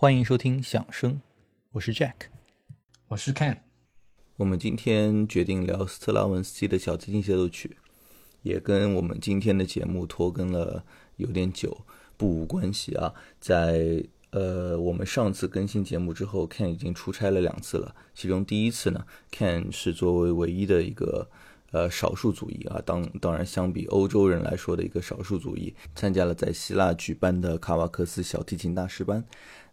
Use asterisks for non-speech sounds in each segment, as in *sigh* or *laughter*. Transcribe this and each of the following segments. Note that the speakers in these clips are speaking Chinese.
欢迎收听响声，我是 Jack，我是 Ken。我们今天决定聊斯特拉文斯基的小提琴协奏曲，也跟我们今天的节目拖更了有点久不无关系啊。在呃我们上次更新节目之后，Ken 已经出差了两次了，其中第一次呢，Ken 是作为唯一的一个。呃，少数族裔啊，当当然相比欧洲人来说的一个少数族裔，参加了在希腊举办的卡瓦克斯小提琴大师班。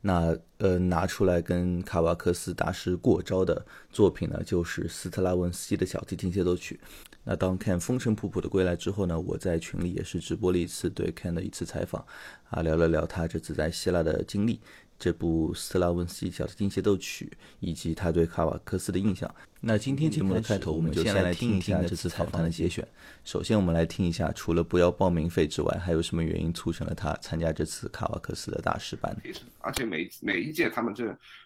那呃，拿出来跟卡瓦克斯大师过招的作品呢，就是斯特拉文斯基的小提琴协奏曲。那当 Ken 风尘仆仆的归来之后呢，我在群里也是直播了一次对 Ken 的一次采访，啊，聊了聊他这次在希腊的经历。这部斯拉文斯基小提琴协奏曲，以及他对卡瓦克斯的印象。那今天节目的开头，我们就先来听一下这次访谈的节选。首先，我们来听一下，除了不要报名费之外，还有什么原因促成了他参加这次卡瓦克斯的大师班？而且每每一届他们这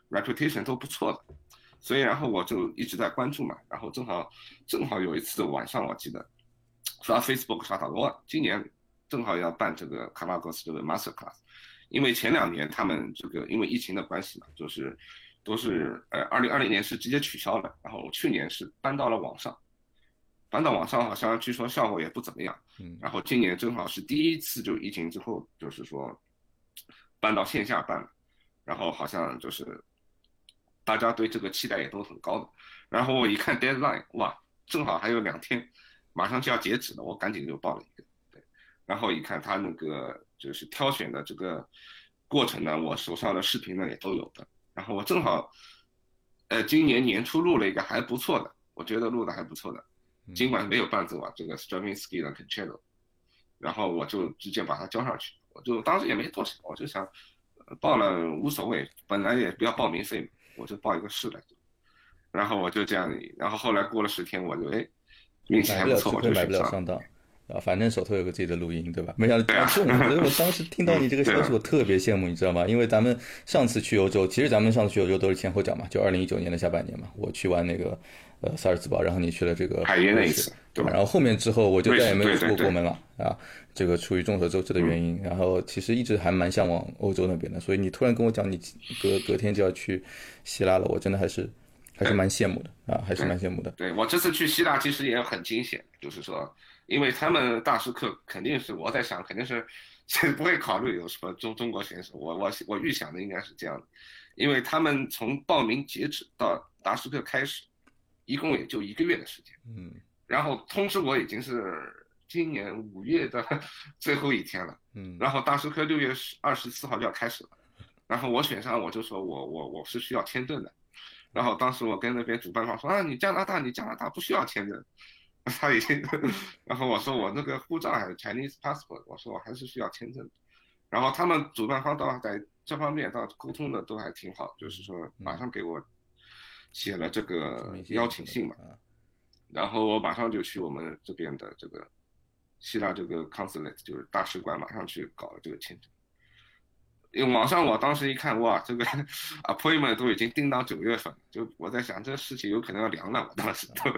reputation 都不错的，所以然后我就一直在关注嘛。然后正好正好有一次晚上，我记得刷 Facebook 刷到，我，今年正好要办这个卡瓦克斯这个 master class。因为前两年他们这个因为疫情的关系嘛，就是都是呃，二零二零年是直接取消了，然后去年是搬到了网上，搬到网上好像据说效果也不怎么样，嗯，然后今年正好是第一次就疫情之后，就是说搬到线下办了，然后好像就是大家对这个期待也都很高的，然后我一看 deadline，哇，正好还有两天，马上就要截止了，我赶紧就报了一个，对，然后一看他那个。就是挑选的这个过程呢，我手上的视频呢也都有的。然后我正好，呃，今年年初录了一个还不错的，我觉得录的还不错的，尽管没有伴奏啊，这个 Stravinsky 的 Concerto，然后我就直接把它交上去。我就当时也没多想，我就想报了无所谓，本来也不要报名费嘛，我就报一个试来。然后我就这样，然后后来过了十天，我就哎运气还不错，我就上当。啊，反正手头有个自己的录音，对吧？没想到中，所以我当时听到你这个消息，我特别羡慕，你知道吗？因为咱们上次去欧洲，其实咱们上次去欧洲都是前后脚嘛，就二零一九年的下半年嘛。我去完那个呃萨尔茨堡，然后你去了这个海耶那一次，对吧？然后后面之后我就再也没有出过国门了啊。这个出于众所周知的原因，然后其实一直还蛮向往欧洲那边的，所以你突然跟我讲你隔隔天就要去希腊了，我真的还是还是蛮羡慕的啊，还是蛮羡慕的。对我这次去希腊其实也很惊险，就是说。因为他们大师课肯定是我在想，肯定是不会考虑有什么中中国选手。我我我预想的应该是这样的，因为他们从报名截止到大师课开始，一共也就一个月的时间。嗯。然后通知我已经是今年五月的 *laughs* 最后一天了。嗯。然后大师课六月十二十四号就要开始了，然后我选上我就说我我我是需要签证的，然后当时我跟那边主办方说啊，你加拿大你加拿大不需要签证。*laughs* 他已经，*laughs* 然后我说我那个护照还是 Chinese passport，我说我还是需要签证，然后他们主办方倒在这方面倒沟通的都还挺好，就是说马上给我写了这个邀请信嘛，然后我马上就去我们这边的这个希腊这个 consulate，就是大使馆，马上去搞了这个签证。因为网上我当时一看，哇，这个 *laughs* appointment 都已经定到九月份，就我在想这事情有可能要凉了，我当时都。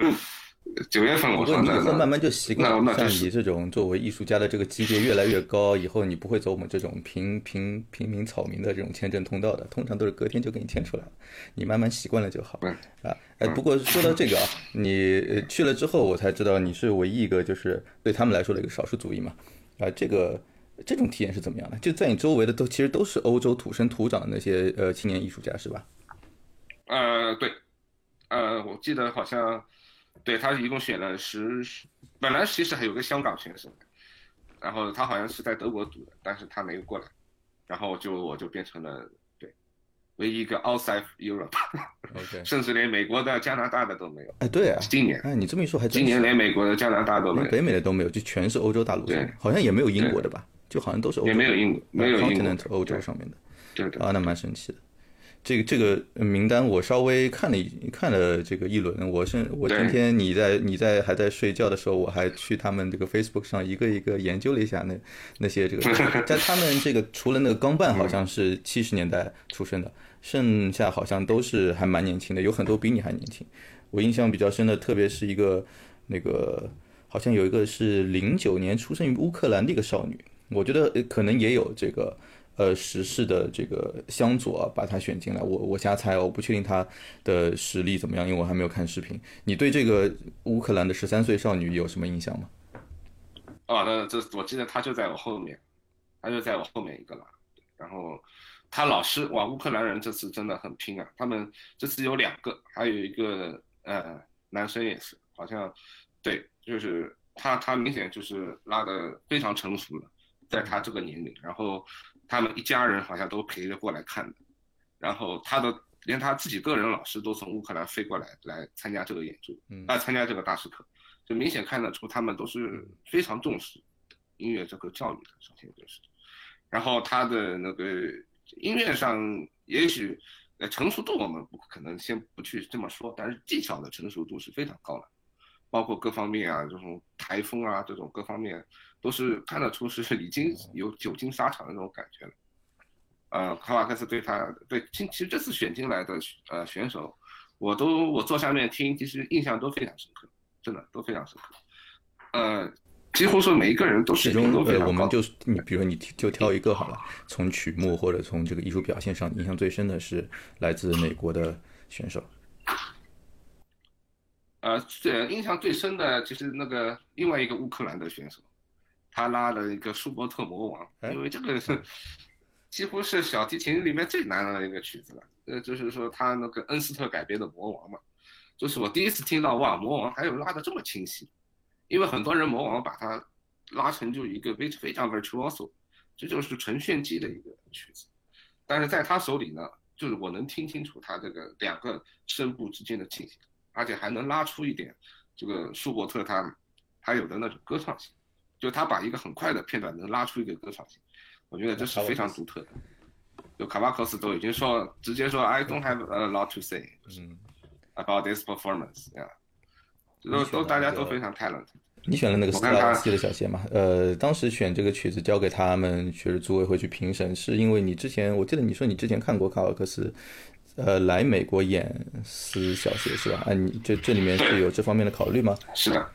九月份，我说你以后慢慢就习惯了。像你这种作为艺术家的这个级别越来越高，以后你不会走我们这种平平平民草民的这种签证通道的，通常都是隔天就给你签出来了。你慢慢习惯了就好。啊，哎，不过说到这个啊，*laughs* 你去了之后，我才知道你是唯一一个就是对他们来说的一个少数族裔嘛。啊，这个这种体验是怎么样的？就在你周围的都其实都是欧洲土生土长的那些呃青年艺术家是吧？呃，对，呃，我记得好像。对他一共选了十，本来其实还有个香港选手，然后他好像是在德国读的，但是他没有过来，然后就我就变成了对，唯一一个 outside Europe，OK，*laughs* 甚至连美国的、加拿大的都没有。哎，对啊，今年，哎，你这么一说还今年连美国的、加拿大都没有，北美的都没有，就全是欧洲大陆的，好像也没有英国的吧？就好像都是欧洲，也没有英国，没有英国，欧洲上面的，对的，啊，那蛮神奇的。这个这个名单我稍微看了一看了这个一轮，我是我今天你在你在还在睡觉的时候，我还去他们这个 Facebook 上一个一个研究了一下那那些这个，*laughs* 在他们这个除了那个钢伴好像是七十年代出生的，剩下好像都是还蛮年轻的，有很多比你还年轻。我印象比较深的，特别是一个那个好像有一个是零九年出生于乌克兰的一个少女，我觉得可能也有这个。呃时事的这个向佐把他选进来。我我瞎猜，我不确定他的实力怎么样，因为我还没有看视频。你对这个乌克兰的十三岁少女有什么印象吗？哦，那这我记得他就在我后面，他就在我后面一个了。然后他老师哇，乌克兰人这次真的很拼啊！他们这次有两个，还有一个呃男生也是，好像对，就是他他明显就是拉的非常成熟了，在他这个年龄。然后他们一家人好像都陪着过来看的。然后他的连他自己个人老师都从乌克兰飞过来来参加这个演出，啊，参加这个大师课。就明显看得出，他们都是非常重视音乐这个教育的。首先就是，然后他的那个音乐上，也许呃成熟度我们不可能先不去这么说，但是技巧的成熟度是非常高的，包括各方面啊，这种台风啊，这种各方面都是看得出是已经有久经沙场的那种感觉了。呃，卡瓦克斯对他对，其实这次选进来的呃选手，我都我坐下面听，其实印象都非常深刻。真的都非常深刻，呃，几乎说每一个人都是。其中，呃，我们就你，比如说你就挑一个好了，从曲目或者从这个艺术表现上，印象最深的是来自美国的选手。呃，最印象最深的其实那个另外一个乌克兰的选手，他拉了一个舒伯特魔王，因为这个是几乎是小提琴里面最难的一个曲子了，呃，就是说他那个恩斯特改编的魔王嘛。就是我第一次听到哇，魔王还有拉的这么清晰，因为很多人魔王把它拉成就一个非非常 virtuoso，这就是纯炫技的一个曲子，但是在他手里呢，就是我能听清楚他这个两个声部之间的进行，而且还能拉出一点这个舒伯特他他有的那种歌唱性，就他把一个很快的片段能拉出一个歌唱性，我觉得这是非常独特的。就卡巴克斯都已经说直接说 I don't have a lot to say。嗯。About this performance，呀，都都大家都非常 talent。你选了那个斯特拉文斯基的小协嘛？呃，当时选这个曲子交给他们，就是组委会去评审，是因为你之前我记得你说你之前看过卡瓦克斯，呃，来美国演斯小协是吧？啊，你这这里面是有这方面的考虑吗？是的。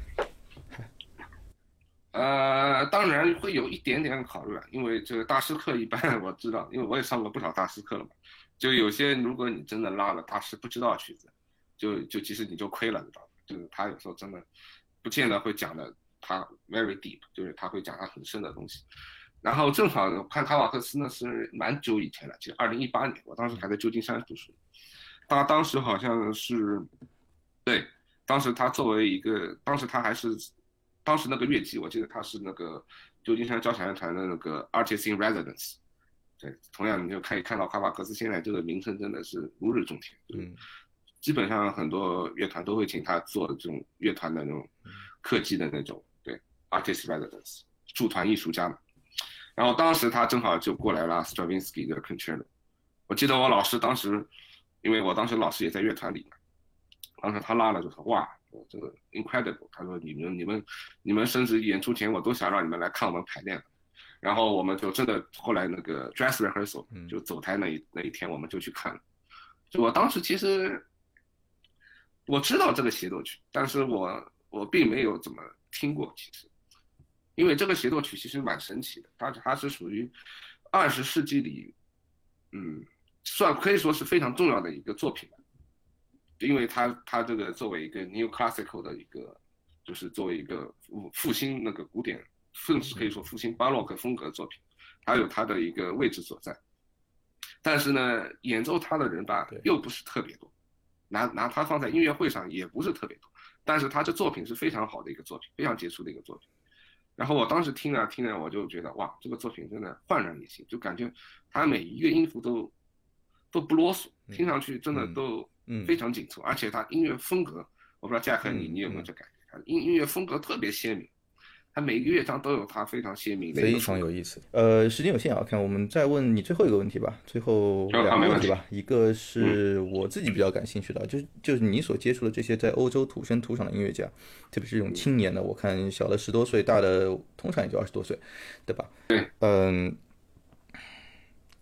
呃，当然会有一点点考虑啊，因为这个大师课一般 *laughs* 我知道，因为我也上过不少大师课了嘛。就有些如果你真的拉了大师不知道曲子。就就其实你就亏了，知道吗？就是他有时候真的不见得会讲的，他 very deep，就是他会讲他很深的东西。然后正好看卡瓦克斯呢是蛮久以前了，其实二零一八年，我当时还在旧金山读书，他当时好像是，对，当时他作为一个，当时他还是，当时那个乐器，我记得他是那个旧金山交响乐团的那个 artist in residence。对，同样你就可以看到卡瓦克斯现在这个名声真的是如日中天。嗯。基本上很多乐团都会请他做这种乐团的那种客机的那种，对，artist residence，驻团艺术家嘛。然后当时他正好就过来了，Stravinsky 的 concerto。我记得我老师当时，因为我当时老师也在乐团里嘛，当时他拉了就说哇，这个 incredible，他说你们你们你们甚至演出前我都想让你们来看我们排练。然后我们就真的后来那个 dress rehearsal 就走台那一那一天我们就去看了。就我当时其实。我知道这个协奏曲，但是我我并没有怎么听过，其实，因为这个协奏曲其实蛮神奇的，它它是属于二十世纪里，嗯，算可以说是非常重要的一个作品，因为它它这个作为一个 New Classical 的一个，就是作为一个复复兴那个古典，甚至可以说复兴巴洛克风格的作品，它有它的一个位置所在，但是呢，演奏它的人吧，又不是特别多。拿拿它放在音乐会上也不是特别多，但是他这作品是非常好的一个作品，非常杰出的一个作品。然后我当时听了听了，我就觉得哇，这个作品真的焕然一新，就感觉他每一个音符都都不啰嗦，听上去真的都非常紧凑，而且他音乐风格，我不知道嘉克你你有没有这感觉？音音乐风格特别鲜明。他每个乐章都有他非常鲜明的，非常有意思。呃，时间有限啊，看我们再问你最后一个问题吧，最后两个问题吧。一个是我自己比较感兴趣的，就是就是你所接触的这些在欧洲土生土长的音乐家，特别是这种青年的，我看小的十多岁，大的通常也就二十多岁，对吧？对，嗯。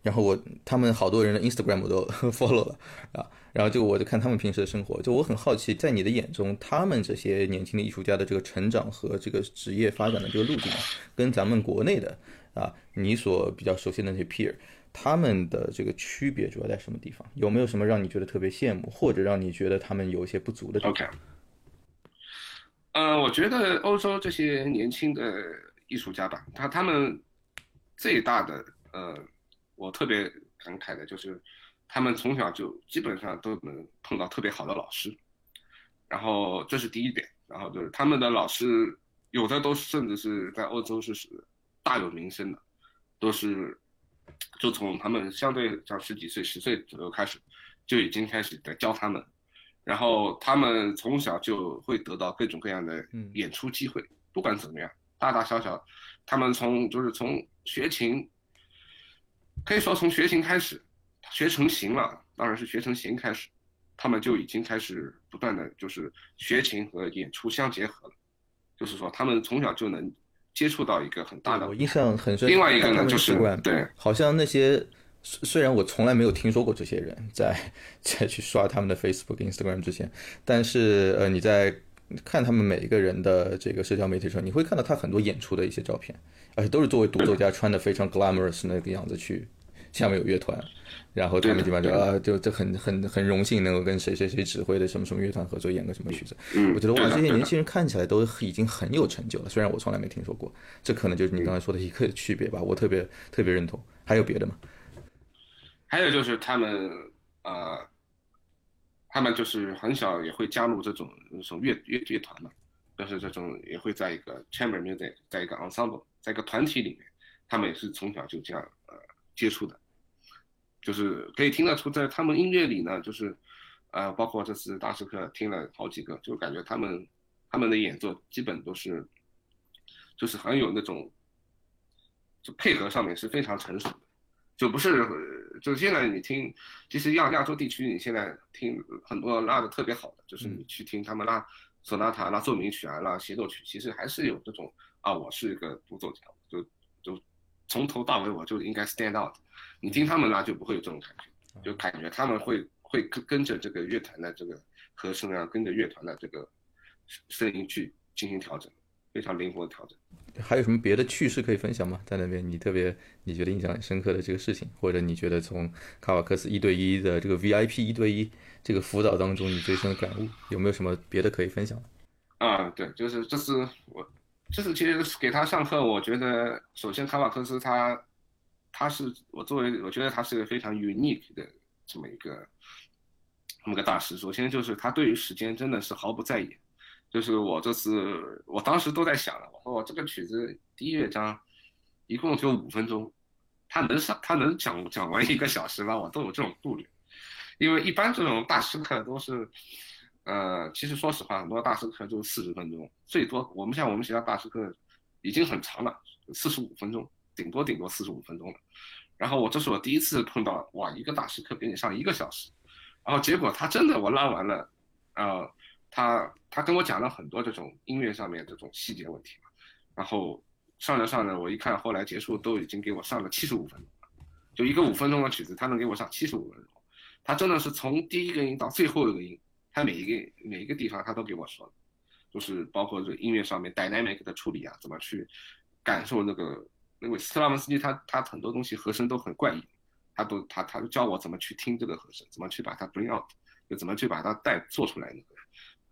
然后我他们好多人的 Instagram 我都 *laughs* follow 了啊，然后就我就看他们平时的生活，就我很好奇，在你的眼中，他们这些年轻的艺术家的这个成长和这个职业发展的这个路径，跟咱们国内的啊，你所比较熟悉的那些 peer，他们的这个区别主要在什么地方？有没有什么让你觉得特别羡慕，或者让你觉得他们有一些不足的地方？OK，呃，我觉得欧洲这些年轻的艺术家吧，他他们最大的呃，我特别感慨的就是，他们从小就基本上都能碰到特别好的老师，然后这是第一点，然后就是他们的老师有的都甚至是在欧洲是是大有名声的，都是就从他们相对像十几岁、十岁左右开始，就已经开始在教他们。然后他们从小就会得到各种各样的演出机会，不管怎么样，大大小小，他们从就是从学琴，可以说从学琴开始，学成型了，当然是学成型开始，他们就已经开始不断的就是学琴和演出相结合了，就是说他们从小就能接触到一个很大的。我印象很深。另外一个呢，就是对，好像那些。虽虽然我从来没有听说过这些人在在去刷他们的 Facebook、Instagram 之前，但是呃，你在看他们每一个人的这个社交媒体上，你会看到他很多演出的一些照片，而且都是作为独奏家穿的非常 glamorous 那个样子去，下面有乐团，然后他们基本上就啊，就就很很很荣幸能够跟谁谁谁指挥的什么什么乐团合作演个什么曲子。我觉得哇，这些年轻人看起来都已经很有成就了，虽然我从来没听说过，这可能就是你刚才说的一个区别吧，我特别特别认同。还有别的吗？还有就是他们，呃，他们就是很小也会加入这种这种乐乐乐团嘛，就是这种也会在一个 chamber music，在一个 ensemble，在一个团体里面，他们也是从小就这样呃接触的，就是可以听得出在他们音乐里呢，就是呃，包括这次大师课听了好几个，就感觉他们他们的演奏基本都是，就是很有那种，就配合上面是非常成熟的，就不是。就现在你听，其实亚亚洲地区你现在听很多拉的特别好的，就是你去听他们拉索纳塔、拉奏鸣曲啊、拉协奏曲，其实还是有这种啊，我是一个独奏家，就就从头到尾我就应该 stand out。你听他们拉就不会有这种感觉，就感觉他们会会跟跟着这个乐团的这个和声啊，跟着乐团的这个声音去进行调整，非常灵活的调整。还有什么别的趣事可以分享吗？在那边你特别你觉得印象很深刻的这个事情，或者你觉得从卡瓦克斯一对一的这个 VIP 一对一这个辅导当中你最深的感悟，有没有什么别的可以分享？啊，对，就是这是我这次其实给他上课，我觉得首先卡瓦克斯他他是我作为我觉得他是个非常 unique 的这么一个这么个大师。首先就是他对于时间真的是毫不在意。就是我这次，我当时都在想了，我说我这个曲子第一乐章，一共就五分钟，他能上，他能讲讲完一个小时吗？我都有这种顾虑，因为一般这种大师课都是，呃，其实说实话，很多大师课就四十分钟，最多我们像我们学校大师课已经很长了，四十五分钟，顶多顶多四十五分钟了。然后我这是我第一次碰到，哇，一个大师课给你上一个小时，然后结果他真的我拉完了，啊。他他跟我讲了很多这种音乐上面这种细节问题嘛，然后上着上着，我一看后来结束都已经给我上了七十五分钟了，就一个五分钟的曲子，他能给我上七十五分钟，他真的是从第一个音到最后一个音，他每一个每一个地方他都给我说，就是包括这音乐上面 dynamic 的处理啊，怎么去感受那个那个斯拉文斯基他他很多东西和声都很怪异，他都他他教我怎么去听这个和声，怎么去把它 bring out，就怎么去把它带做出来那个。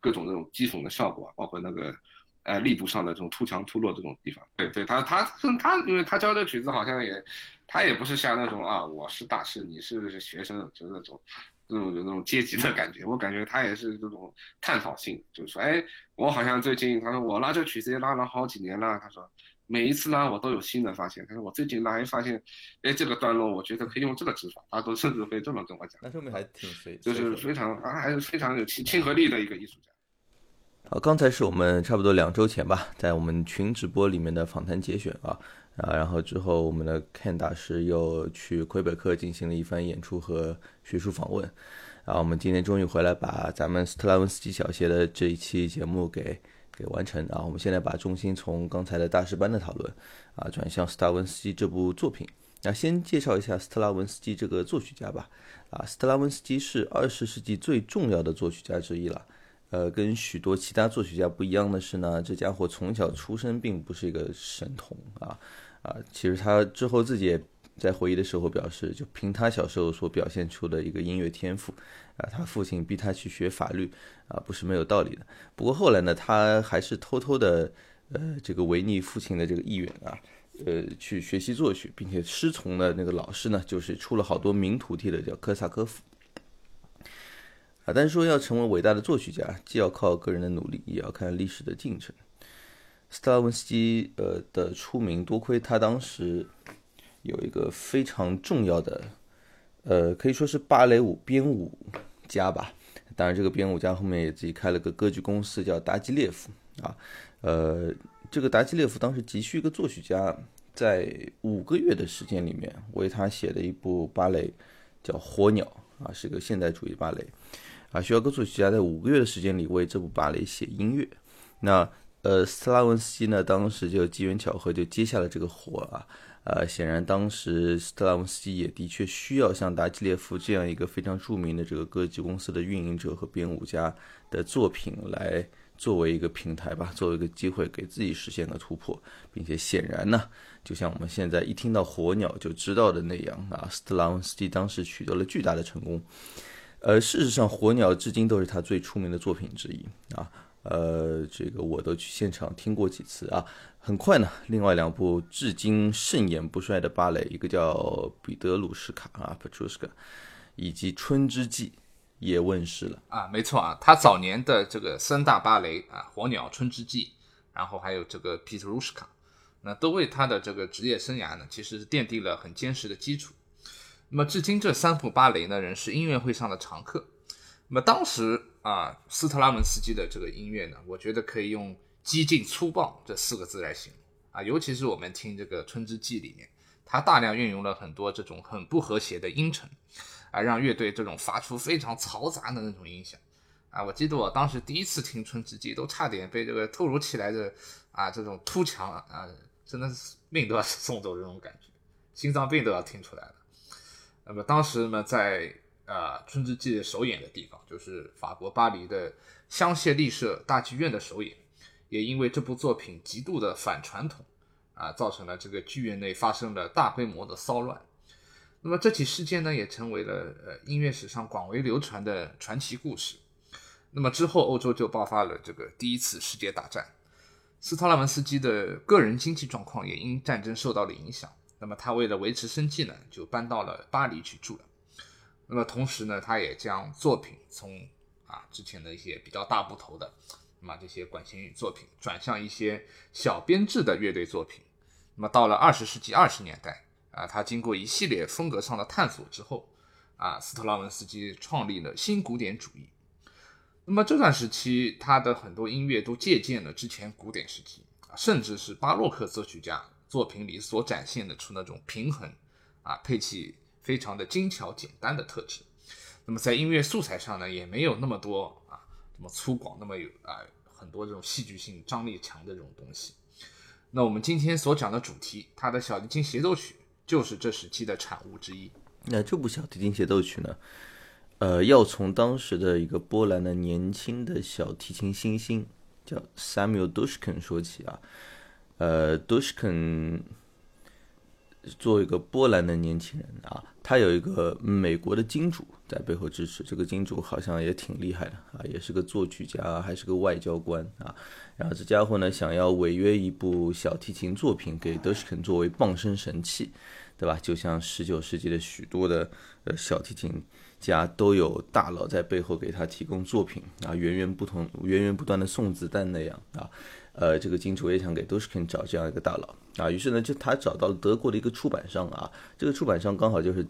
各种那种讥讽的效果，啊包括那个，呃，力度上的这种突强突弱这种地方。对对，他他他，因为他教的曲子好像也，他也不是像那种啊，我是大师，你是学生，就是那种，那种有那种阶级的感觉。我感觉他也是这种探讨性，就是说，哎，我好像最近，他说我拉这曲子也拉了好几年了，他说。每一次拉我都有新的发现，他说我最近拉一发现，哎，这个段落我觉得可以用这个指法，他都甚至会这么跟我讲。那说明还挺随，就是非常啊，还是非常有亲亲和力的一个艺术家。好，刚才是我们差不多两周前吧，在我们群直播里面的访谈节选啊啊，然后之后我们的 Ken 大师又去魁北克进行了一番演出和学术访问，然后我们今天终于回来把咱们斯特拉文斯基小协的这一期节目给。给完成啊！我们现在把重心从刚才的大师班的讨论啊，转向斯特拉文斯基这部作品。那先介绍一下斯特拉文斯基这个作曲家吧。啊，斯特拉文斯基是二十世纪最重要的作曲家之一了。呃，跟许多其他作曲家不一样的是呢，这家伙从小出生并不是一个神童啊。啊，其实他之后自己也在回忆的时候表示，就凭他小时候所表现出的一个音乐天赋，啊，他父亲逼他去学法律，啊，不是没有道理的。不过后来呢，他还是偷偷的，呃，这个违逆父亲的这个意愿啊，呃，去学习作曲，并且师从的那个老师呢，就是出了好多名徒弟的，叫科萨科夫。啊，但是说要成为伟大的作曲家，既要靠个人的努力，也要看历史的进程。斯特拉文斯基，呃的出名，多亏他当时有一个非常重要的，呃，可以说是芭蕾舞编舞家吧。当然，这个编舞家后面也自己开了个歌剧公司，叫达基列夫啊。呃，这个达基列夫当时急需一个作曲家，在五个月的时间里面为他写的一部芭蕾叫《火鸟》啊，是一个现代主义芭蕾。啊，需要个作曲家在五个月的时间里为这部芭蕾写音乐。那呃，斯特拉文斯基呢，当时就机缘巧合就接下了这个活啊。呃，显然当时斯特拉文斯基也的确需要像达基列夫这样一个非常著名的这个歌剧公司的运营者和编舞家的作品来作为一个平台吧，作为一个机会给自己实现个突破。并且显然呢，就像我们现在一听到火鸟就知道的那样啊，斯特拉文斯基当时取得了巨大的成功。呃，事实上，《火鸟》至今都是他最出名的作品之一啊。呃，这个我都去现场听过几次啊。很快呢，另外两部至今盛演不衰的芭蕾，一个叫《彼得鲁什卡》啊 （Petrushka），以及《春之祭》也问世了啊。没错啊，他早年的这个三大芭蕾啊，《火鸟》《春之祭》，然后还有这个《彼得鲁什卡》，那都为他的这个职业生涯呢，其实是奠定了很坚实的基础。那么，至今这三部芭蕾呢，仍是音乐会上的常客。那么当时啊，斯特拉文斯基的这个音乐呢，我觉得可以用激进粗暴这四个字来形容啊。尤其是我们听这个《春之祭》里面，它大量运用了很多这种很不和谐的音程，啊，让乐队这种发出非常嘈杂的那种音响啊。我记得我当时第一次听《春之祭》，都差点被这个突如其来的啊这种突强啊，真的是命都要 *laughs* 送走这种感觉，心脏病都要听出来了。那么当时呢，在呃《春之祭》首演的地方，就是法国巴黎的香榭丽舍大剧院的首演，也因为这部作品极度的反传统，啊，造成了这个剧院内发生了大规模的骚乱。那么这起事件呢，也成为了呃音乐史上广为流传的传奇故事。那么之后，欧洲就爆发了这个第一次世界大战，斯特拉文斯基的个人经济状况也因战争受到了影响。那么他为了维持生计呢，就搬到了巴黎去住了。那么同时呢，他也将作品从啊之前的一些比较大部头的，那么这些管弦乐作品，转向一些小编制的乐队作品。那么到了二十世纪二十年代啊，他经过一系列风格上的探索之后啊，斯特拉文斯基创立了新古典主义。那么这段时期，他的很多音乐都借鉴了之前古典时期啊，甚至是巴洛克作曲家。作品里所展现的出那种平衡，啊，配器非常的精巧简单的特质。那么在音乐素材上呢，也没有那么多啊，这么粗犷，那么有啊很多这种戏剧性张力强的这种东西。那我们今天所讲的主题，它的小提琴协奏曲就是这时期的产物之一。那这部小提琴协奏曲呢，呃，要从当时的一个波兰的年轻的小提琴新星叫 Samuel Dushkin 说起啊。呃，Dushkin 作为一个波兰的年轻人啊，他有一个美国的金主在背后支持。这个金主好像也挺厉害的啊，也是个作曲家，还是个外交官啊。然后这家伙呢，想要违约一部小提琴作品给 Dushkin 作为傍身神器，对吧？就像十九世纪的许多的呃小提琴家都有大佬在背后给他提供作品啊，源源不同、源源不断的送子弹那样啊。呃，这个金主也想给 Dushkin 找这样一个大佬。啊，于是呢，就他找到了德国的一个出版商啊，这个出版商刚好就是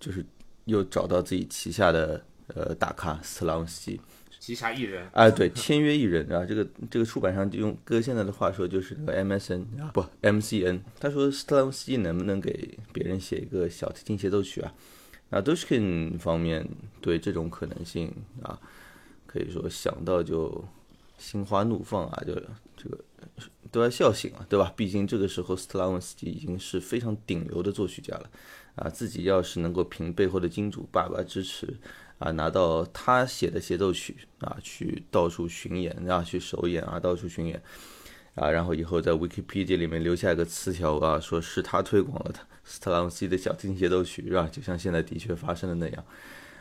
就是又找到自己旗下的呃大咖斯特拉文斯基，旗下艺人。啊，对，签约艺人。啊，这个这个出版商就用哥现在的话说就是那个 MSN 啊，不 MCN，他说斯特拉文斯基能不能给别人写一个小提琴协奏曲啊？那 Dushkin 方面对这种可能性啊，可以说想到就心花怒放啊，就。这个都要笑醒了，对吧？毕竟这个时候斯特拉文斯基已经是非常顶流的作曲家了，啊，自己要是能够凭背后的金主爸爸支持，啊，拿到他写的协奏曲，啊，去到处巡演，啊，去首演啊，到处巡演，啊，然后以后在 Wikipedia 里面留下一个词条啊，说是他推广了他斯特拉文斯基的小提琴协奏曲，是吧？就像现在的确发生的那样，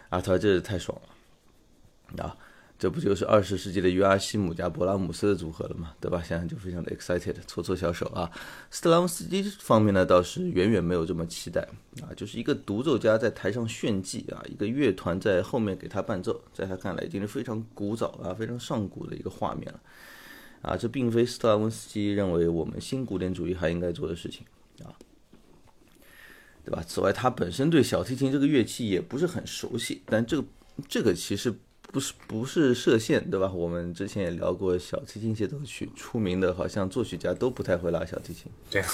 啊，他这太爽了，啊，这不就是二十世纪的约阿希姆加勃拉姆斯的组合了吗，对吧？想想就非常的 excited，搓搓小手啊。斯特拉文斯基方面呢，倒是远远没有这么期待啊，就是一个独奏家在台上炫技啊，一个乐团在后面给他伴奏，在他看来已经是非常古早啊、非常上古的一个画面了。啊，这并非斯特拉文斯基认为我们新古典主义还应该做的事情啊，对吧？此外，他本身对小提琴这个乐器也不是很熟悉，但这个这个其实不是不是射线，对吧？我们之前也聊过小提琴协奏曲，出名的好像作曲家都不太会拉小提琴。对。啊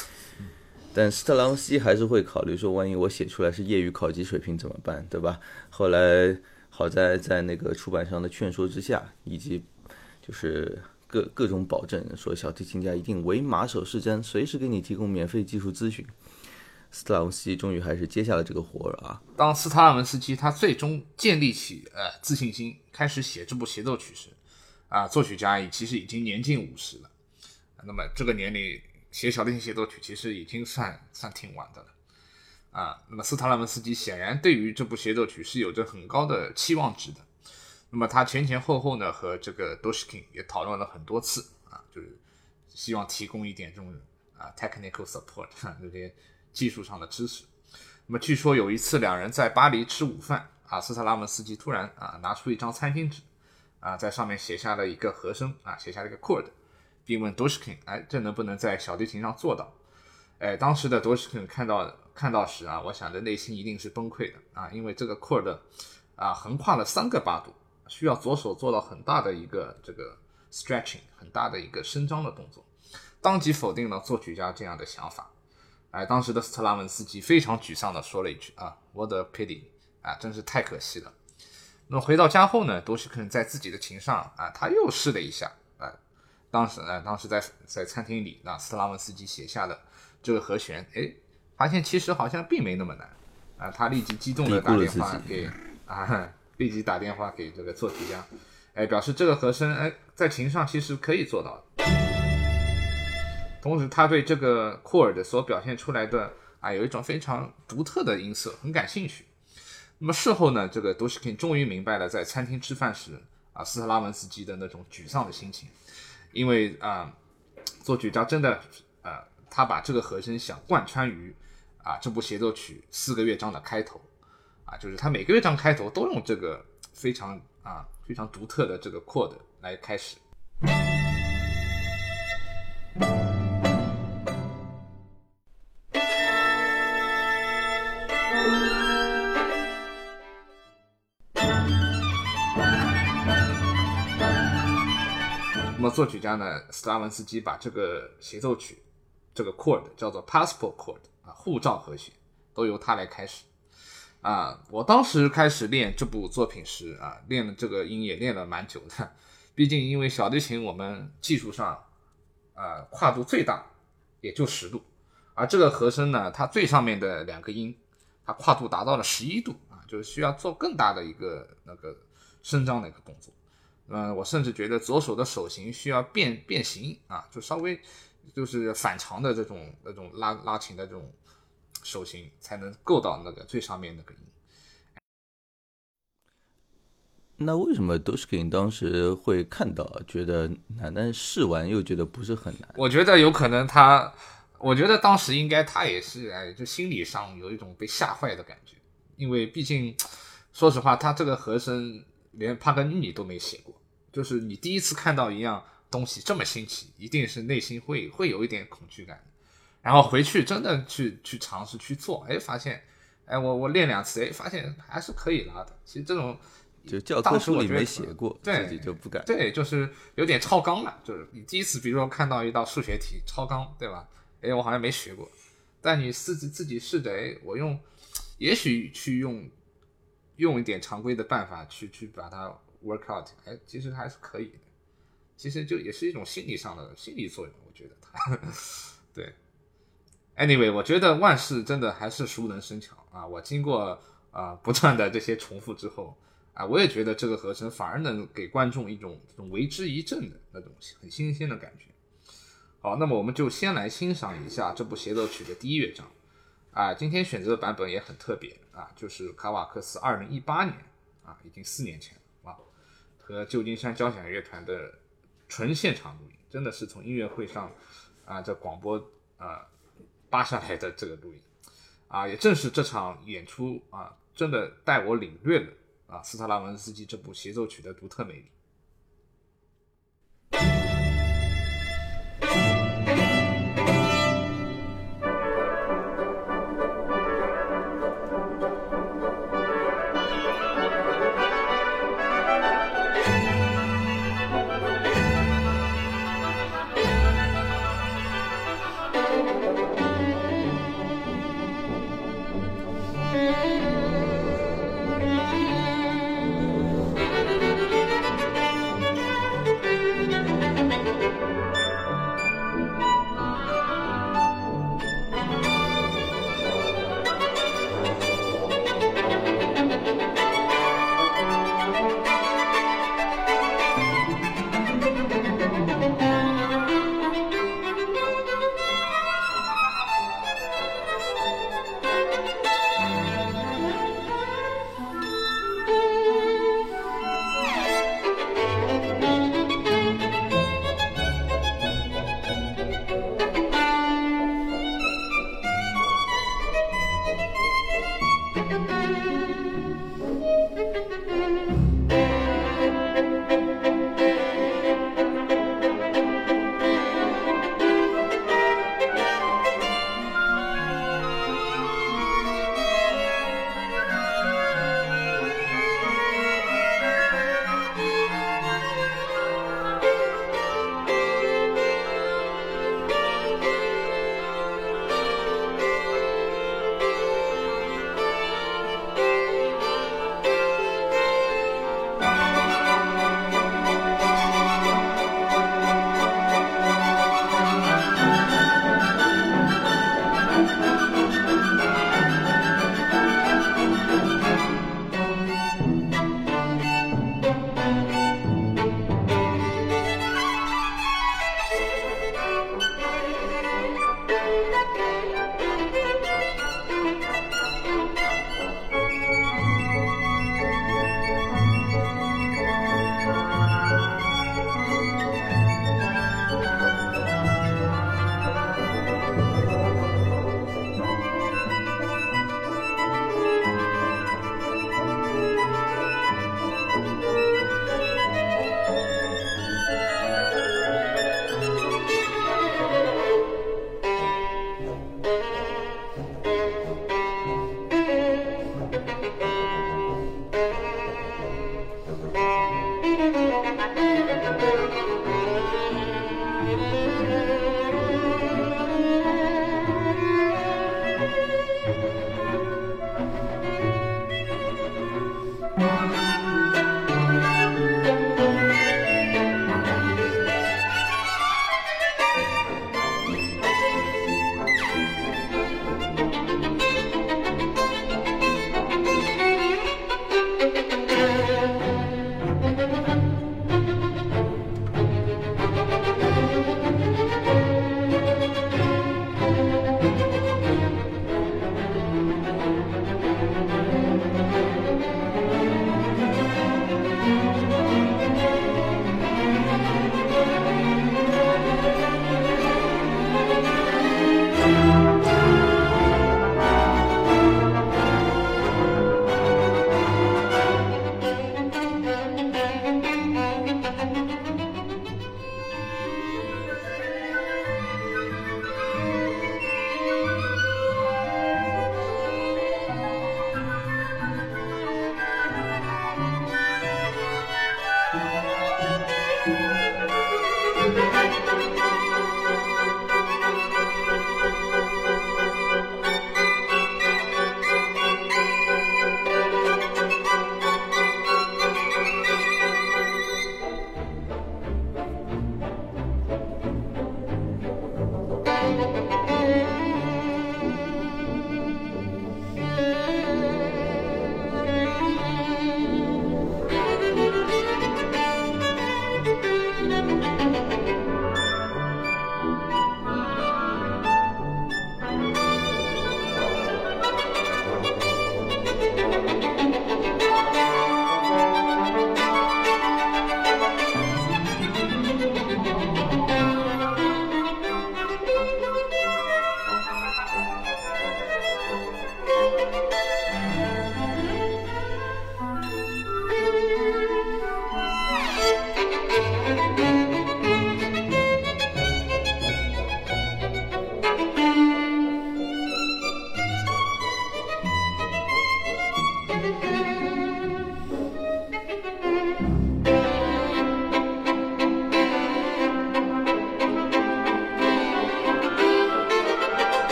但斯特拉文斯基还是会考虑说，万一我写出来是业余考级水平怎么办，对吧？后来好在在那个出版商的劝说之下，以及就是。各各种保证，说小提琴家一定为马首是瞻，随时给你提供免费技术咨询。斯特拉文斯基终于还是接下了这个活儿啊！当斯特拉文斯基他最终建立起呃自信心，开始写这部协奏曲时，啊，作曲家其实已经年近五十了。那么这个年龄写小提琴协奏曲，其实已经算算挺晚的了。啊，那么斯特拉文斯基显然对于这部协奏曲是有着很高的期望值的。那么他前前后后呢和这个 Doshkin 也讨论了很多次啊，就是希望提供一点这种啊 technical support 这些技术上的支持。那么据说有一次两人在巴黎吃午饭啊，斯特拉文斯基突然啊拿出一张餐巾纸啊，在上面写下了一个和声啊，写下了一个 chord，并问 Doshkin，哎，这能不能在小提琴上做到？哎，当时的 Doshkin 看到看到时啊，我想着内心一定是崩溃的啊，因为这个 chord 啊横跨了三个八度。需要左手做到很大的一个这个 stretching，很大的一个伸张的动作，当即否定了作曲家这样的想法。哎，当时的斯特拉文斯基非常沮丧地说了一句：“啊，what a pity！啊，真是太可惜了。”那么回到家后呢，多西克在自己的琴上啊，他又试了一下。啊，当时呢，当时在在餐厅里，那斯特拉文斯基写下的这个和弦，哎，发现其实好像并没那么难。啊，他立即激动地打电话给啊。立即打电话给这个作曲家，哎，表示这个和声，哎，在琴上其实可以做到的。同时，他对这个 chord 所表现出来的啊，有一种非常独特的音色，很感兴趣。那么事后呢，这个 Doshkin 终于明白了，在餐厅吃饭时啊，斯特拉文斯基的那种沮丧的心情，因为啊，作曲家真的，呃，他把这个和声想贯穿于啊这部协奏曲四个乐章的开头。啊，就是他每个乐章开头都用这个非常啊非常独特的这个 chord 来开始。作曲家呢，斯拉文斯基把这个协奏曲这个 chord 叫做 passport chord 啊，护照和弦，都由他来开始。啊，我当时开始练这部作品时啊，练了这个音也练了蛮久的。*laughs* 毕竟因为小提琴我们技术上，呃，跨度最大也就十度，而这个和声呢，它最上面的两个音，它跨度达到了十一度啊，就是需要做更大的一个那个伸张的一个动作。嗯，我甚至觉得左手的手型需要变变形啊，就稍微就是反常的这种那种拉拉琴的这种。手型才能够到那个最上面那个音。那为什么 Doshkin 当时会看到觉得难，但试完又觉得不是很难？我觉得有可能他，我觉得当时应该他也是哎，就心理上有一种被吓坏的感觉，因为毕竟说实话，他这个和声连帕格尼尼都没写过，就是你第一次看到一样东西这么新奇，一定是内心会会有一点恐惧感。然后回去真的去去尝试去做，哎，发现，哎，我我练两次，哎，发现还是可以拉的。其实这种就教科书里没写过，自己就不敢。对，就是有点超纲了。就是你第一次，比如说看到一道数学题超纲，对吧？哎，我好像没学过。但你自己自己试着，哎，我用，也许去用用一点常规的办法去去把它 work out，哎，其实还是可以的。其实就也是一种心理上的心理作用，我觉得它，*laughs* 对。Anyway，我觉得万事真的还是熟能生巧啊！我经过啊不断的这些重复之后啊，我也觉得这个和声反而能给观众一种这种为之一振的那种很新鲜的感觉好，那么我们就先来欣赏一下这部协奏曲的第一乐章。啊，今天选择的版本也很特别啊，就是卡瓦克斯二零一八年啊，已经四年前了啊，和旧金山交响乐团的纯现场录音，真的是从音乐会上啊这广播啊扒下来的这个录音啊，也正是这场演出啊，真的带我领略了啊斯特拉文斯基这部协奏曲的独特魅力。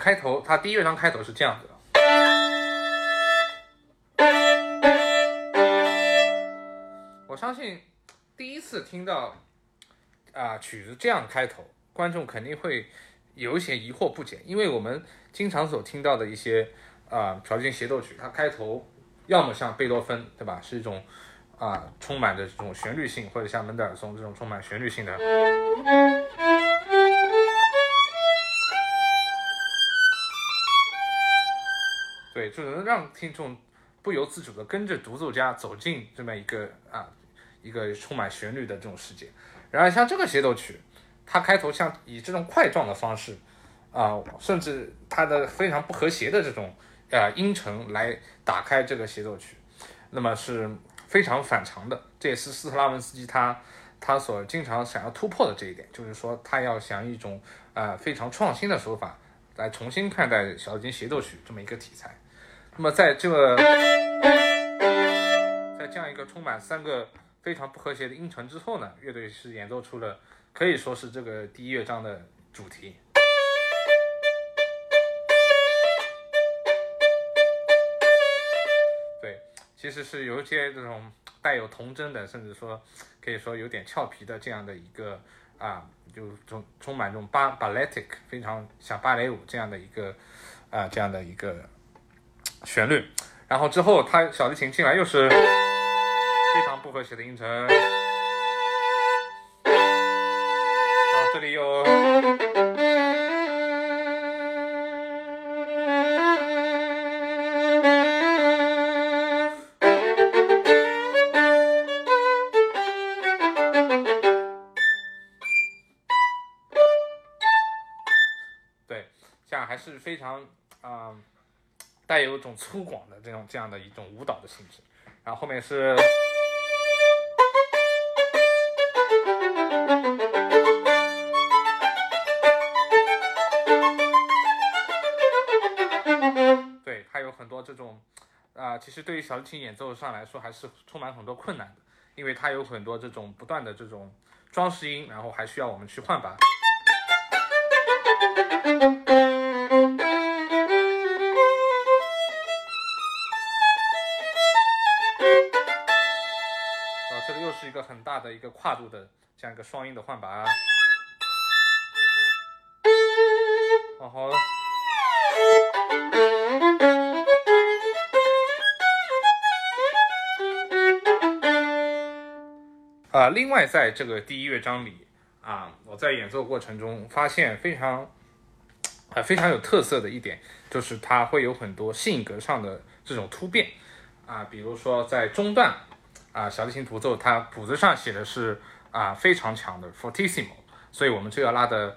开头它第一乐章开头是这样子的。我相信第一次听到啊、曲子这样开头，观众肯定会有一些疑惑不解，因为我们经常所听到的一些啊条件协奏曲，它开头要么像贝多芬，对吧，是一种啊、充满着这种旋律性，或者像门德尔松这种充满旋律性的。对，就能让听众不由自主的跟着独奏家走进这么一个啊一个充满旋律的这种世界。然而像这个协奏曲，它开头像以这种块状的方式啊、甚至它的非常不和谐的这种呃音程来打开这个协奏曲，那么是非常反常的。这也是斯特拉文斯基他他所经常想要突破的这一点，就是说他要想一种呃非常创新的手法来重新看待小提琴协奏曲这么一个题材。那么在这个在这样一个充满三个非常不和谐的音程之后呢，乐队是演奏出了可以说是这个第一乐章的主题。对，其实是有一些这种带有童真的，甚至说可以说有点俏皮的这样的一个啊，就充充满这种芭 balletic 非常像芭蕾舞这样的一个啊这样的一个旋律，然后之后他小提琴进来又是非常不和谐的音程，然后这里有。对，这样还是非常、带有一种粗犷的这种这样的一种舞蹈的性质。然后后面是，对，还有很多这种啊、其实对于小提琴演奏上来说还是充满很多困难的，因为它有很多这种不断的这种装饰音，然后还需要我们去换把。很大的一个跨度的这样一个双音的换把，然后，啊，另外在这个第一乐章里啊，我在演奏过程中发现非常啊非常有特色的一点，就是它会有很多性格上的这种突变。啊，比如说在中段啊，小提琴独奏它谱子上写的是啊非常强的 fortissimo，所以我们就要拉的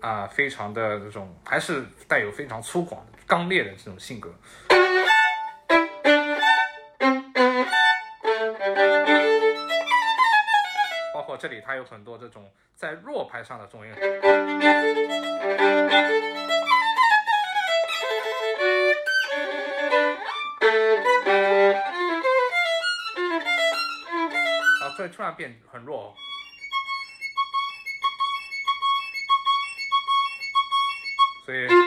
啊非常的这种还是带有非常粗犷刚烈的这种性格。包括这里它有很多这种在弱拍上的重音。然后这突然变很弱、哦。所以，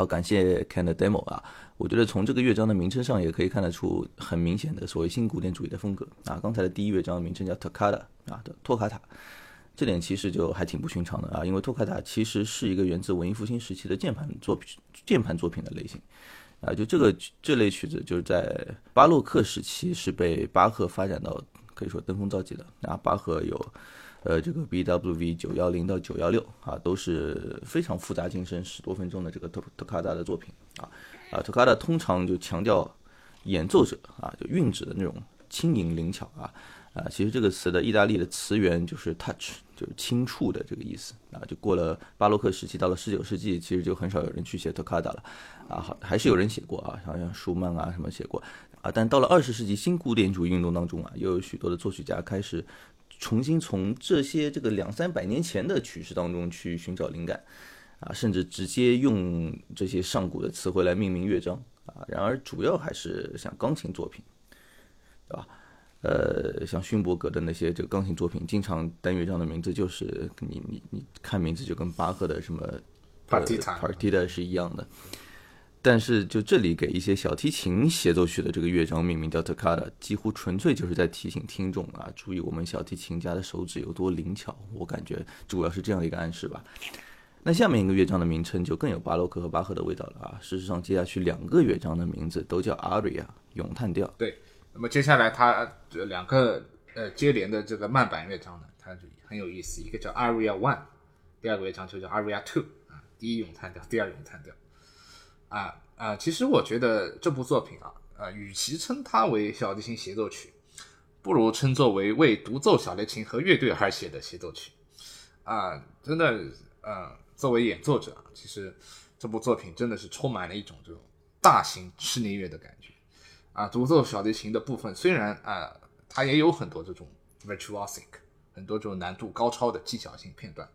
好，感谢 Ken 的 demo 啊！我觉得从这个乐章的名称上也可以看得出很明显的所谓新古典主义的风格啊。刚才的第一乐章的名称叫 t o c a t a 啊的托卡塔，这点其实就还挺不寻常的啊，因为托卡塔其实是一个源自文艺复兴时期的键盘作品键盘作品的类型啊。就这个这类曲子就是在巴洛克时期是被巴赫发展到可以说登峰造极的啊。巴赫有呃，这个 BWV 九幺零到九幺六啊，都是非常复杂精深，十多分钟的这个托托卡达的作品啊啊，托卡达通常就强调演奏者啊，就韵指的那种轻盈灵巧啊啊，其实这个词的意大利的词源就是 touch，就是轻触的这个意思啊，就过了巴洛克时期，到了十九世纪，其实就很少有人去写托卡达了啊，好还是有人写过啊，好像舒曼啊什么写过啊，但到了二十世纪新古典主义运动当中啊，又有许多的作曲家开始。重新从这些这个两三百年前的曲式当中去寻找灵感，啊，甚至直接用这些上古的词汇来命名乐章啊。然而，主要还是像钢琴作品，对吧？呃，像勋伯格的那些这个钢琴作品，经常单乐章的名字就是你你你看名字就跟巴赫的什么 Partita Partita 是一样的。但是就这里给一些小提琴协奏曲的这个乐章命名叫 Toccata，几乎纯粹就是在提醒听众啊，注意我们小提琴家的手指有多灵巧。我感觉主要是这样一个暗示吧。那下面一个乐章的名称就更有巴洛克和巴赫的味道了啊。事实上，接下去两个乐章的名字都叫 Aria，咏叹调。对，那么接下来它两个呃接连的这个慢板乐章呢，它就很有意思，一个叫 Aria One，第二个乐章就叫 Aria Two 啊，第一咏叹调，第二咏叹调。啊啊，其实我觉得这部作品啊，呃，与其称它为小提琴协奏曲，不如称作为为独奏小提琴和乐队而写的协奏曲。啊，真的，呃，作为演奏者，其实这部作品真的是充满了一种这种大型室内乐的感觉。啊，独奏小提琴的部分虽然啊，它也有很多这种 virtuosic，很多这种难度高超的技巧性片段，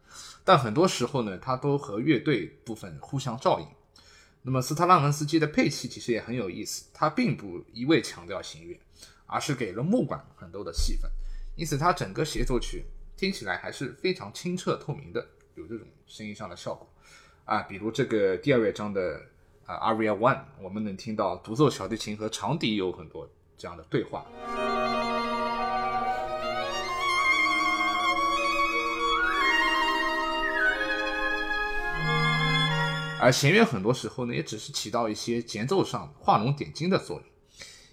但很多时候呢，它都和乐队部分互相照应。那么斯特拉文斯基的配器其实也很有意思，他并不一味强调弦乐，而是给了木管很多的戏份，因此他整个协奏曲听起来还是非常清澈透明的，有这种声音上的效果啊。比如这个第二乐章的啊 Aria One，我们能听到独奏小提琴和长笛有很多这样的对话。而弦乐很多时候呢，也只是起到一些节奏上画龙点睛的作用。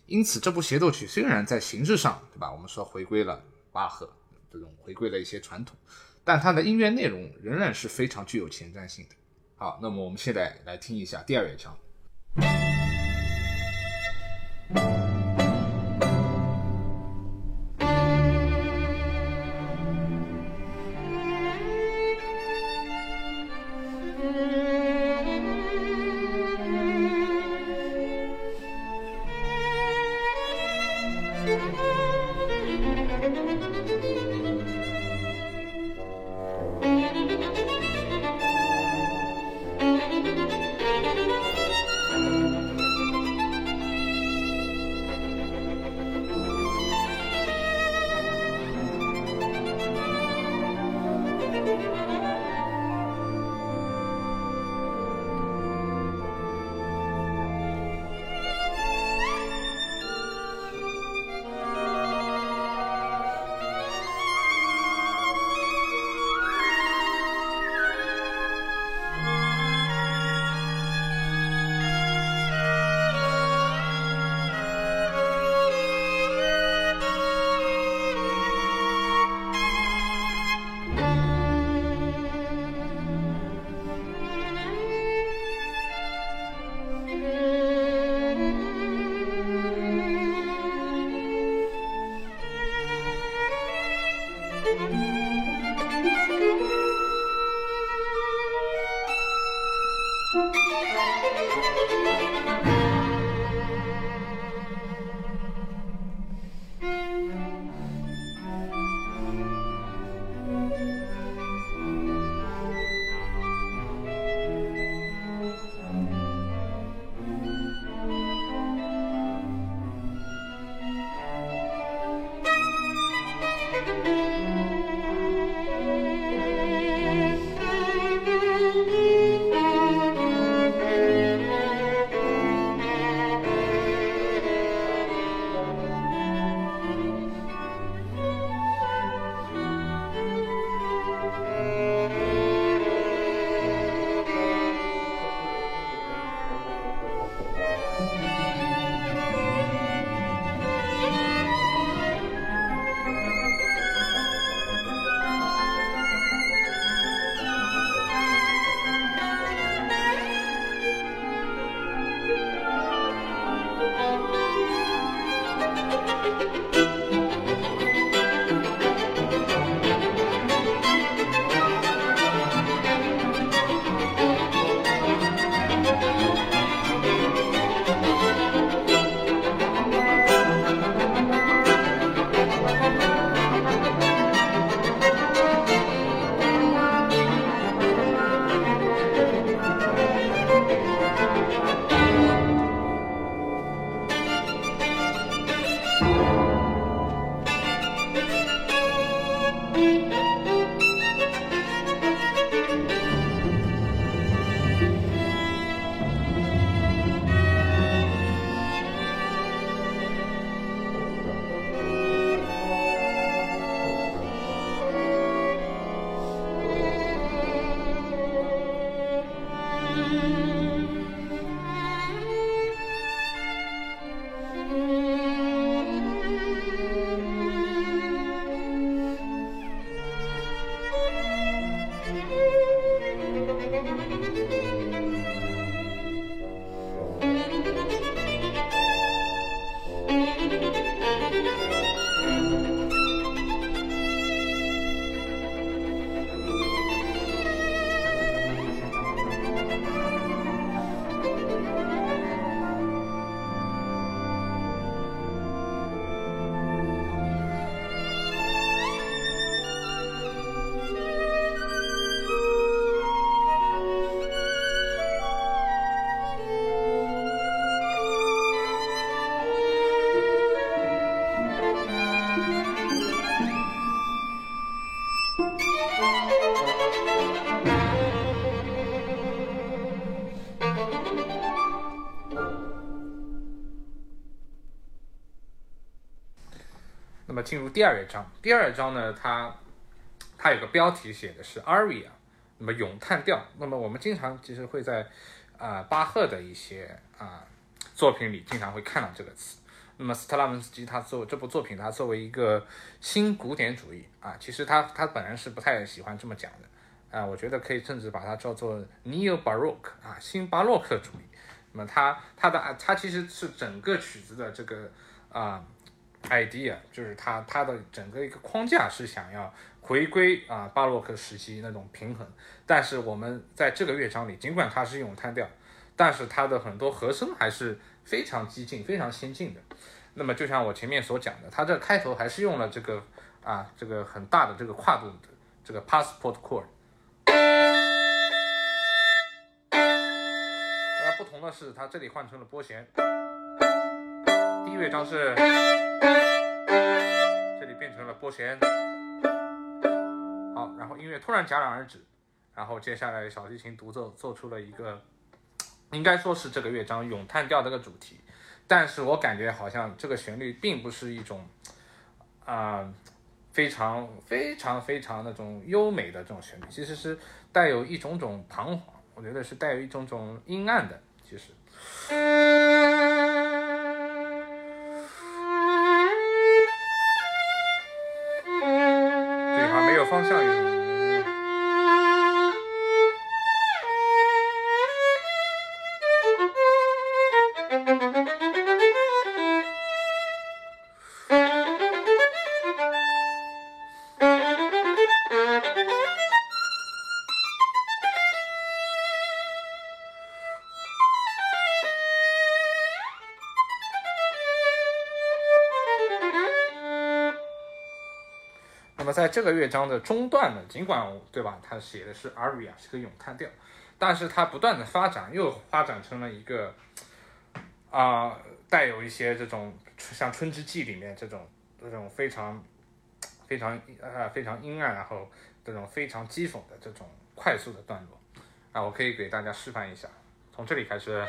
因此，这部协奏曲虽然在形式上，对吧？我们说回归了巴赫这种回归了一些传统，但它的音乐内容仍然是非常具有前瞻性的。好，那么我们现在来听一下第二乐章。那么进入第二章第二章呢它它有个标题写的是 aria 那么咏叹调。那么我们经常其实会在啊巴赫的一些啊作品里经常会看到这个词。那么斯特拉文斯基他作这部作品，他作为一个新古典主义啊，其实他他本人是不太喜欢这么讲的啊，我觉得可以甚至把它叫做 neo baroque 啊，新巴洛克主义。那么他他的他其实是整个曲子的这个啊 idea，就是他他的整个一个框架是想要回归啊巴洛克时期那种平衡，但是我们在这个乐章里，尽管它是咏叹调，但是它的很多和声还是非常激进、非常先进的。那么就像我前面所讲的，它这开头还是用了这个啊这个很大的这个跨度的这个 passport chord。那不同的是，它这里换成了拨弦。第一乐章是，这里变成了拨弦。好，然后音乐突然戛然而止，然后接下来小提琴独奏奏出了一个，应该说是这个乐章咏叹调这个主题，但是我感觉好像这个旋律并不是一种啊、非常非常非常那种优美的这种旋律，其实是带有一种种彷徨，我觉得是带有一种种阴暗的，其实。对，它没有方向音。在这个乐章的中段呢，尽管对吧，它写的是 aria 是个咏叹调，但是它不断的发展，又发展成了一个啊、带有一些这种像《春之祭》里面这种这种非常非常呃非常阴暗，然后这种非常讥讽的这种快速的段落。啊，我可以给大家示范一下，从这里开始，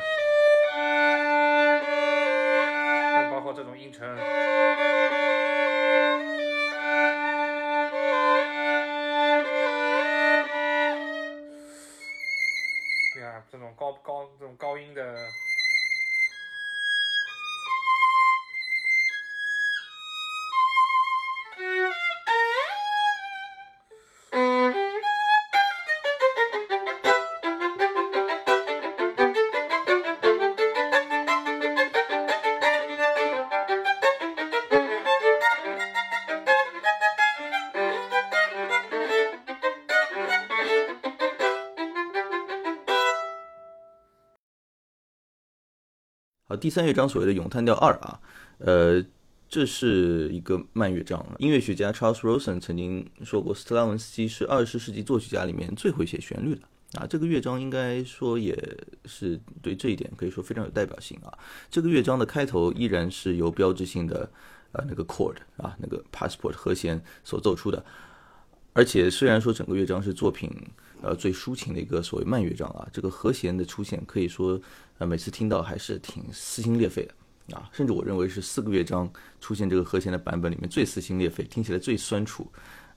包括这种音程。第三乐章所谓的咏叹调二啊，呃，这是一个慢乐章。音乐学家 Charles Rosen 曾经说过，斯特拉文斯基是二十世纪作曲家里面最会写旋律的啊。这个乐章应该说也是对这一点可以说非常有代表性啊。这个乐章的开头依然是由标志性的呃那个 chord 啊那个 passport 和弦所奏出的，而且虽然说整个乐章是作品呃最抒情的一个所谓慢乐章啊，这个和弦的出现可以说呃每次听到还是挺撕心裂肺的啊，甚至我认为是四个乐章出现这个和弦的版本里面最撕心裂肺，听起来最酸楚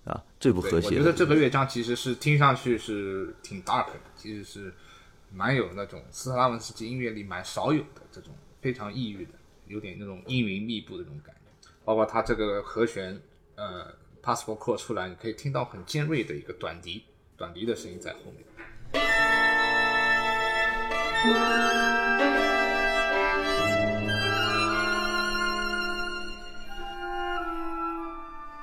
啊，最不和谐我。觉得这个乐章其实是听上去是挺 dark 的，其实是蛮有那种斯特拉文斯基音乐里蛮少有的这种非常抑郁的，有点那种阴云密布的那种感觉。包括它这个和弦，呃，passport chord 出来，你可以听到很尖锐的一个短笛，短笛的声音在后面。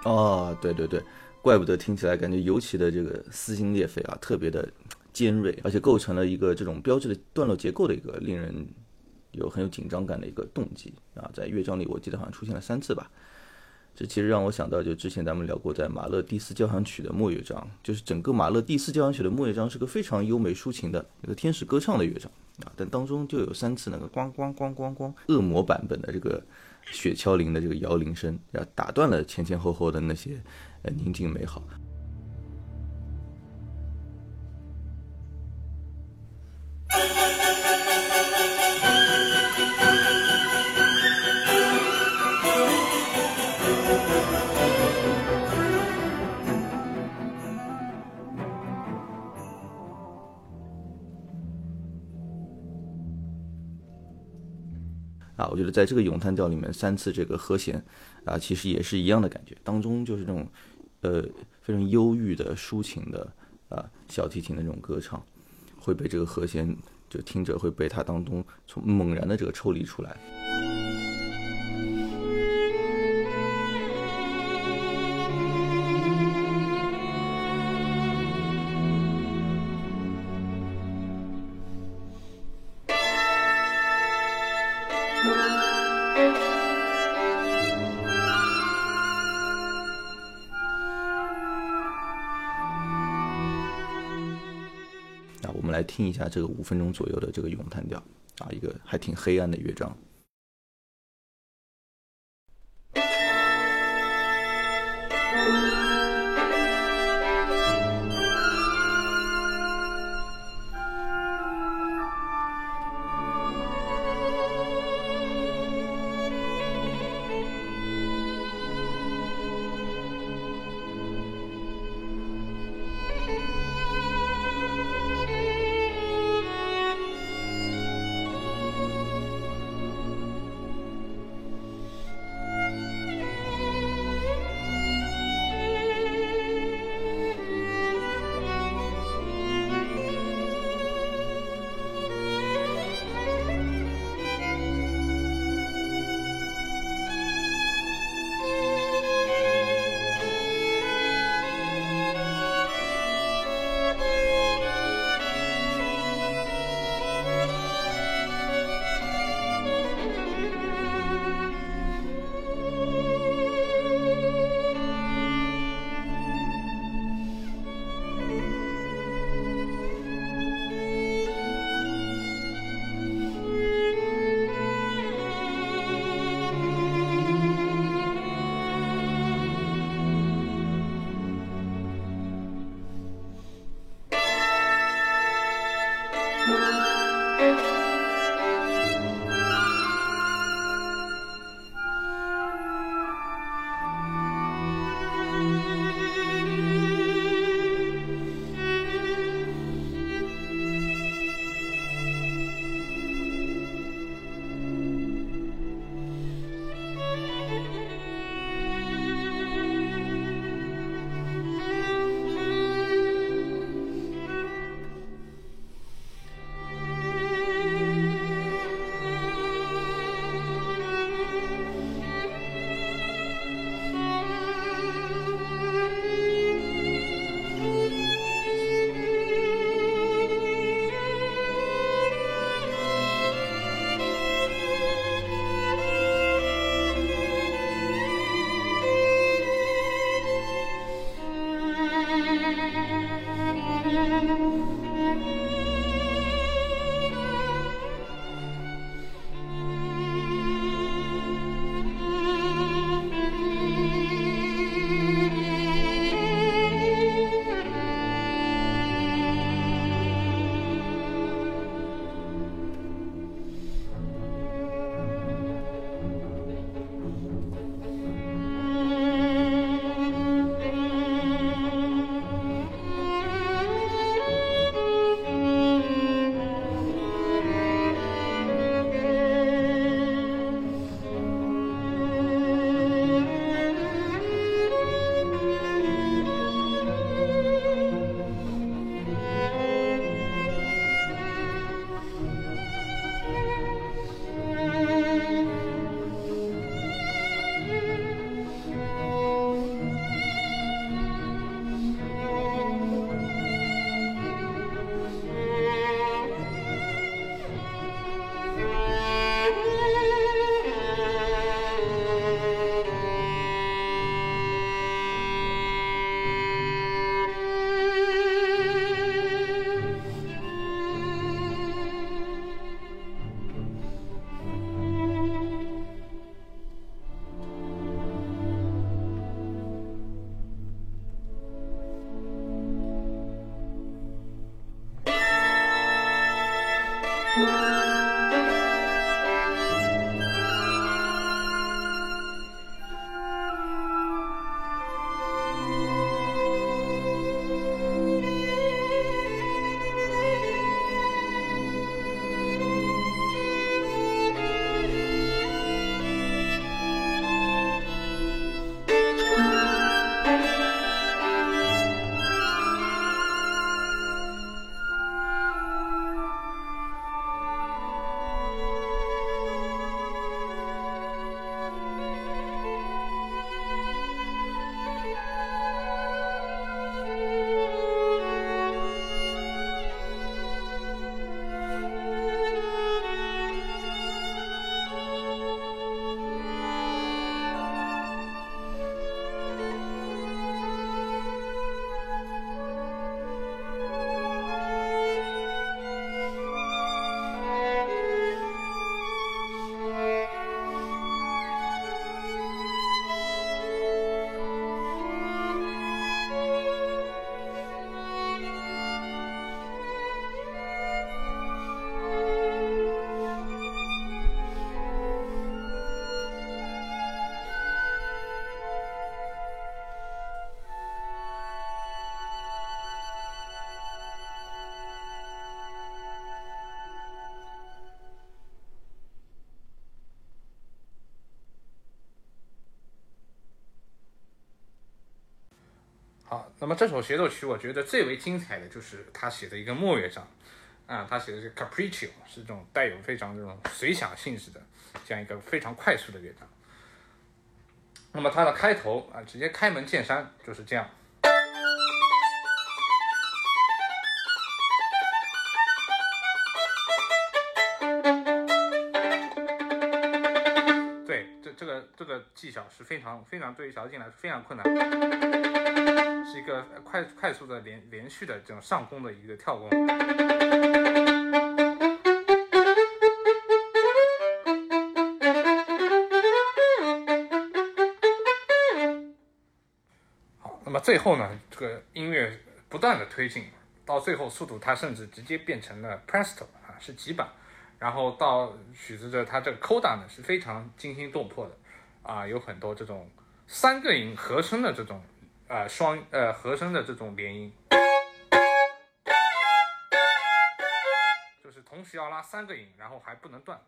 哦，对对对，怪不得听起来感觉尤其的这个撕心裂肺啊，特别的尖锐，而且构成了一个这种标志的段落结构的一个令人有很有紧张感的一个动机啊，在乐章里我记得好像出现了三次吧。这其实让我想到，就之前咱们聊过，在马勒第四交响曲的末乐章，就是整个马勒第四交响曲的末乐章是个非常优美抒情的一个天使歌唱的乐章啊，但当中就有三次那个咣咣咣咣咣恶魔版本的这个雪橇铃的这个摇铃声，啊，打断了前前后后的那些呃宁静美好。我觉得在这个咏叹调里面三次这个和弦啊，其实也是一样的感觉，当中就是这种呃非常忧郁的抒情的啊小提琴的这种歌唱，会被这个和弦就听着会被它当中从猛然的这个抽离出来。啊，我们来听一下这个五分钟左右的这个咏叹调啊，一个还挺黑暗的乐章。那么这首协奏曲我觉得最为精彩的就是他写的一个末乐章，啊，他写的是 Capriccio，是这种带有非常这种随想性质的这样一个非常快速的乐章。那么它的开头啊，直接开门见山就是这样。非常非常对于小提琴来说非常困难，是一个快快速的连连续的这种上弓的一个跳弓。好，那么最后呢，这个音乐不断的推进，到最后速度它甚至直接变成了 presto 啊，是几板。然后到曲子的它这个 coda 呢是非常惊心动魄的啊，有很多这种三个音合声的这种呃双呃合声的这种连音，就是同时要拉三个音，然后还不能断。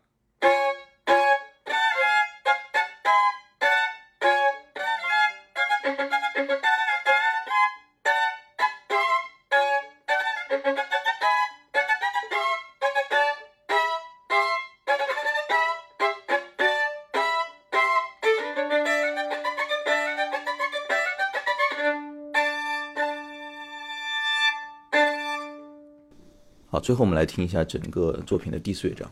最后我们来听一下整个作品的第四乐章。